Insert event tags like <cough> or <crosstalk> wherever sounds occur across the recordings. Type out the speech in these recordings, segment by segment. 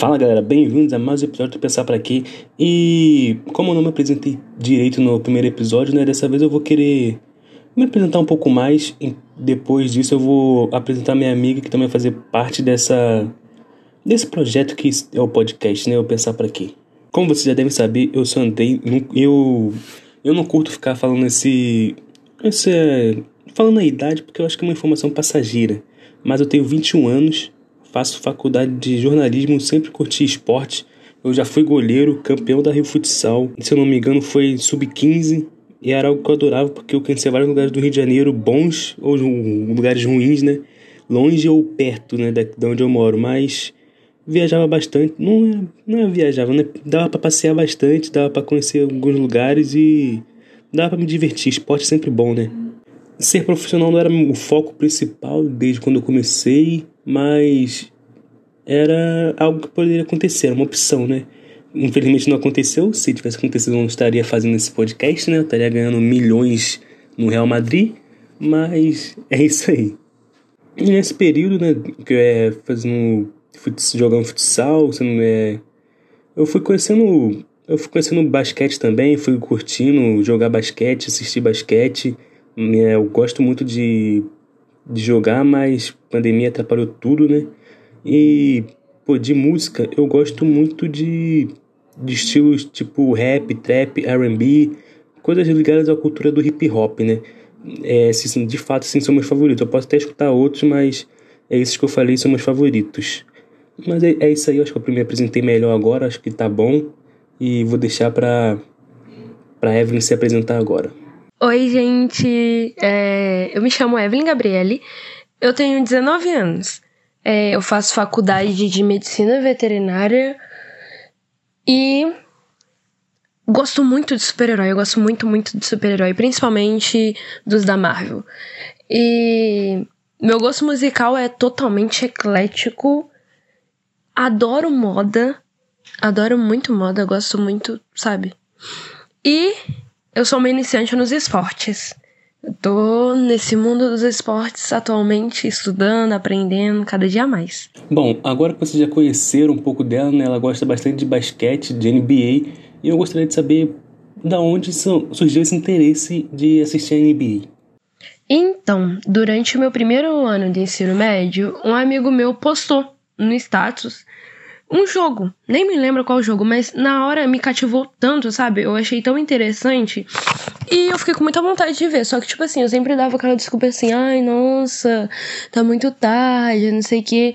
Fala galera, bem-vindos a mais um episódio do Pensar Pra Quê. E como eu não me apresentei direito no primeiro episódio, né? Dessa vez eu vou querer me apresentar um pouco mais. E depois disso eu vou apresentar minha amiga que também vai fazer parte dessa desse projeto que é o podcast, né? O Pensar Pra Quê. Como vocês já devem saber, eu só andei. Eu, eu não curto ficar falando esse. esse falando a idade porque eu acho que é uma informação passageira. Mas eu tenho 21 anos faço faculdade de jornalismo, sempre curti esporte. Eu já fui goleiro, campeão da Rio Futsal. Se eu não me engano, foi sub-15. E era algo que eu adorava, porque eu conheci vários lugares do Rio de Janeiro, bons ou lugares ruins, né? Longe ou perto, né, de onde eu moro. Mas viajava bastante. Não é, não é viajava, né? Dava para passear bastante, dava para conhecer alguns lugares e dava para me divertir. Esporte é sempre bom, né? Ser profissional não era o foco principal desde quando eu comecei, mas era algo que poderia acontecer, era uma opção, né? Infelizmente não aconteceu. Se tivesse acontecido, eu não estaria fazendo esse podcast, né? Eu estaria ganhando milhões no Real Madrid, mas é isso aí. E nesse período, né, que eu é fazendo jogando futsal, sendo, é, eu fui conhecendo eu fui conhecendo basquete também, fui curtindo jogar basquete, assistir basquete. É, eu gosto muito de de jogar, mas pandemia atrapalhou tudo, né? E, pô, de música, eu gosto muito de, de estilos tipo rap, trap, R&B, coisas ligadas à cultura do hip hop, né? É, de fato, sim, são meus favoritos. Eu posso até escutar outros, mas é esses que eu falei são meus favoritos. Mas é, é isso aí, acho que eu me apresentei melhor agora, acho que tá bom. E vou deixar pra, pra Evelyn se apresentar agora. Oi, gente. É, eu me chamo Evelyn Gabriele. Eu tenho 19 anos. É, eu faço faculdade de medicina veterinária e gosto muito de super-herói. Eu gosto muito, muito de super-herói, principalmente dos da Marvel. E meu gosto musical é totalmente eclético. Adoro moda. Adoro muito moda, gosto muito, sabe? E eu sou uma iniciante nos esportes. Eu tô nesse mundo dos esportes atualmente, estudando, aprendendo cada dia mais. Bom, agora que vocês já conheceram um pouco dela, né? Ela gosta bastante de basquete, de NBA, e eu gostaria de saber da onde surgiu esse interesse de assistir a NBA. Então, durante o meu primeiro ano de ensino médio, um amigo meu postou no status um jogo, nem me lembro qual jogo, mas na hora me cativou tanto, sabe? Eu achei tão interessante. E eu fiquei com muita vontade de ver. Só que, tipo assim, eu sempre dava aquela desculpa assim, ai, nossa, tá muito tarde, não sei o quê.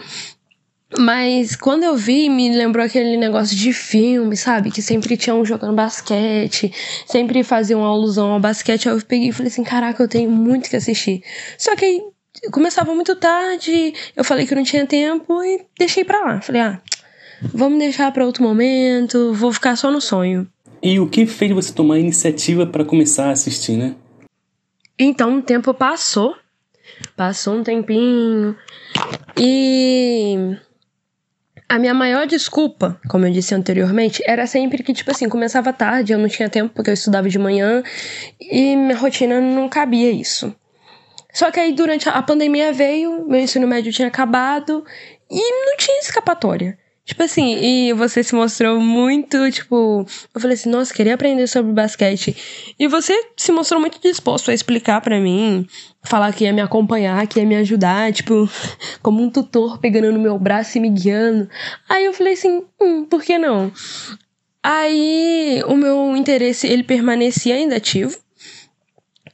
Mas quando eu vi, me lembrou aquele negócio de filme, sabe? Que sempre tinha um jogando basquete, sempre faziam uma alusão ao basquete. Aí eu peguei e falei assim: caraca, eu tenho muito que assistir. Só que começava muito tarde, eu falei que não tinha tempo e deixei pra lá. Falei: ah, Vamos deixar para outro momento, vou ficar só no sonho. E o que fez você tomar a iniciativa para começar a assistir, né? Então o tempo passou, passou um tempinho e a minha maior desculpa, como eu disse anteriormente, era sempre que, tipo assim, começava tarde, eu não tinha tempo porque eu estudava de manhã e minha rotina não cabia isso. Só que aí durante a pandemia veio, meu ensino médio tinha acabado e não tinha escapatória. Tipo assim, e você se mostrou muito, tipo, eu falei assim, nossa, queria aprender sobre basquete. E você se mostrou muito disposto a explicar para mim, falar que ia me acompanhar, que ia me ajudar, tipo, <laughs> como um tutor pegando no meu braço e me guiando. Aí eu falei assim, hum, por que não? Aí o meu interesse, ele permanecia ainda ativo.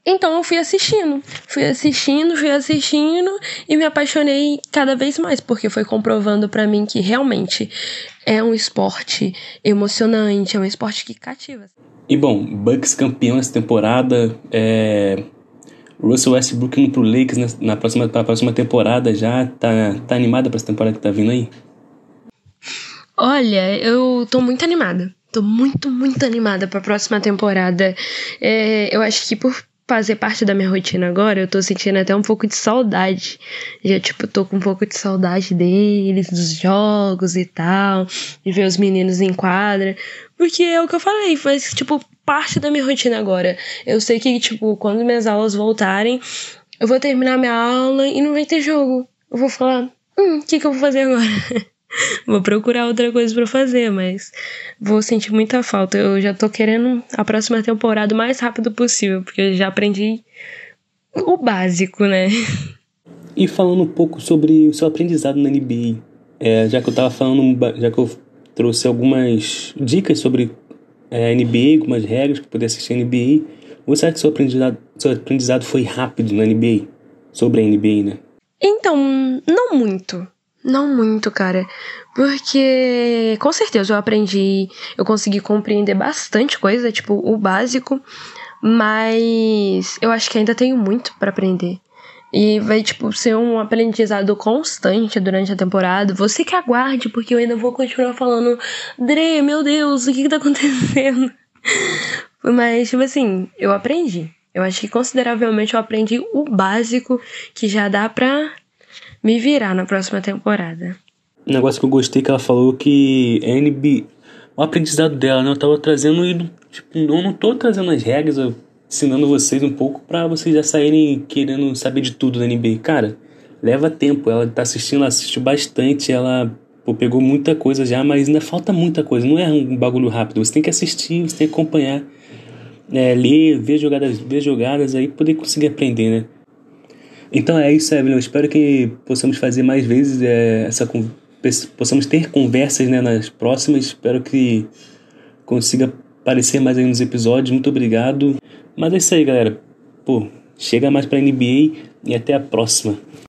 Então eu fui assistindo, fui assistindo, fui assistindo e me apaixonei cada vez mais, porque foi comprovando para mim que realmente é um esporte emocionante, é um esporte que cativa. E bom, Bucks campeão essa temporada, é... Russell Westbrook indo pro Lakers na próxima, pra próxima temporada já, tá, tá animada pra essa temporada que tá vindo aí? Olha, eu tô muito animada. Tô muito, muito animada pra próxima temporada. É, eu acho que por fazer parte da minha rotina agora, eu tô sentindo até um pouco de saudade. Já, tipo, tô com um pouco de saudade deles, dos jogos e tal, de ver os meninos em quadra. Porque é o que eu falei, faz, tipo, parte da minha rotina agora. Eu sei que, tipo, quando minhas aulas voltarem, eu vou terminar minha aula e não vai ter jogo. Eu vou falar, hum, o que, que eu vou fazer agora? <laughs> vou procurar outra coisa para fazer, mas vou sentir muita falta. Eu já tô querendo a próxima temporada o mais rápido possível, porque eu já aprendi o básico, né? E falando um pouco sobre o seu aprendizado na NBA, é, já que eu tava falando, já que eu trouxe algumas dicas sobre é, NBA, algumas regras para poder assistir a NBA, você acha que seu aprendizado, seu aprendizado foi rápido na NBA? Sobre a NBA, né? Então, não muito. Não muito, cara. Porque com certeza eu aprendi, eu consegui compreender bastante coisa, tipo, o básico, mas eu acho que ainda tenho muito para aprender. E vai, tipo, ser um aprendizado constante durante a temporada. Você que aguarde, porque eu ainda vou continuar falando, Dre, meu Deus, o que que tá acontecendo? <laughs> Mas, tipo assim, eu aprendi. Eu acho que consideravelmente eu aprendi o básico que já dá pra me virar na próxima temporada. Um negócio que eu gostei que ela falou que a NBA, o aprendizado dela, né? Eu tava trazendo e, tipo, eu não tô trazendo as regras, eu ensinando vocês um pouco para vocês já saírem querendo saber de tudo da NBA. Cara, leva tempo, ela tá assistindo, ela assistiu bastante, ela pô, pegou muita coisa já, mas ainda falta muita coisa, não é um bagulho rápido, você tem que assistir, você tem que acompanhar, é, ler, ver jogadas, ver jogadas aí poder conseguir aprender, né? Então é isso, Evelyn. Eu espero que possamos fazer mais vezes é, essa possamos ter conversas né, nas próximas. Espero que consiga aparecer mais aí nos episódios. Muito obrigado. Mas é isso aí, galera. Pô, chega mais pra NBA e até a próxima.